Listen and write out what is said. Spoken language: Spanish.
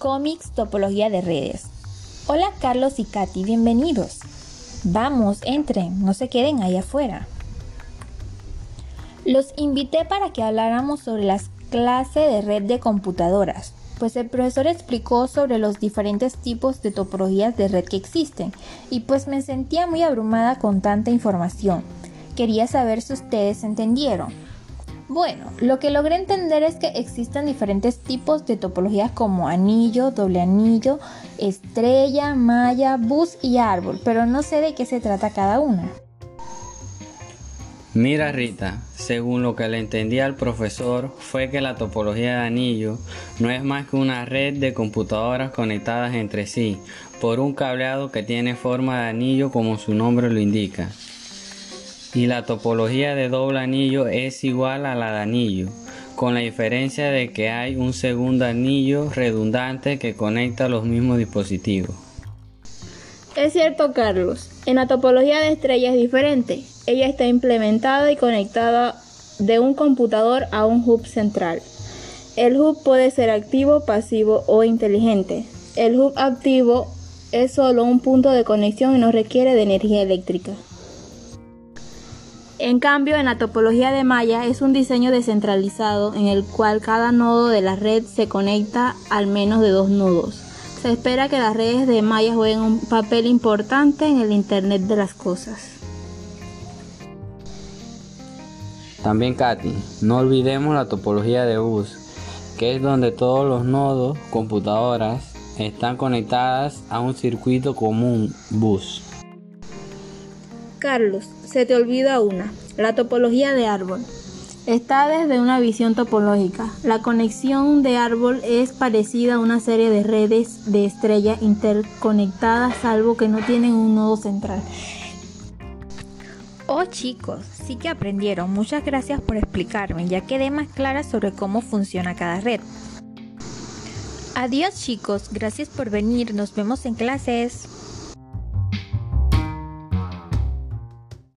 Cómics Topología de Redes. Hola Carlos y Katy, bienvenidos. Vamos, entren, no se queden ahí afuera. Los invité para que habláramos sobre las clases de red de computadoras, pues el profesor explicó sobre los diferentes tipos de topologías de red que existen y pues me sentía muy abrumada con tanta información. Quería saber si ustedes entendieron. Bueno, lo que logré entender es que existen diferentes tipos de topologías como anillo, doble anillo, estrella, malla, bus y árbol, pero no sé de qué se trata cada una. Mira Rita, según lo que le entendí al profesor fue que la topología de anillo no es más que una red de computadoras conectadas entre sí por un cableado que tiene forma de anillo como su nombre lo indica y la topología de doble anillo es igual a la de anillo, con la diferencia de que hay un segundo anillo redundante que conecta los mismos dispositivos. Es cierto, Carlos. En la topología de estrella es diferente. Ella está implementada y conectada de un computador a un hub central. El hub puede ser activo, pasivo o inteligente. El hub activo es solo un punto de conexión y no requiere de energía eléctrica. En cambio, en la topología de malla es un diseño descentralizado en el cual cada nodo de la red se conecta al menos de dos nudos. Se espera que las redes de malla jueguen un papel importante en el Internet de las Cosas. También Katy, no olvidemos la topología de bus, que es donde todos los nodos, computadoras, están conectadas a un circuito común bus. Carlos, se te olvida una, la topología de árbol. Está desde una visión topológica. La conexión de árbol es parecida a una serie de redes de estrella interconectadas salvo que no tienen un nodo central. Oh chicos, sí que aprendieron. Muchas gracias por explicarme. Ya quedé más clara sobre cómo funciona cada red. Adiós chicos, gracias por venir. Nos vemos en clases.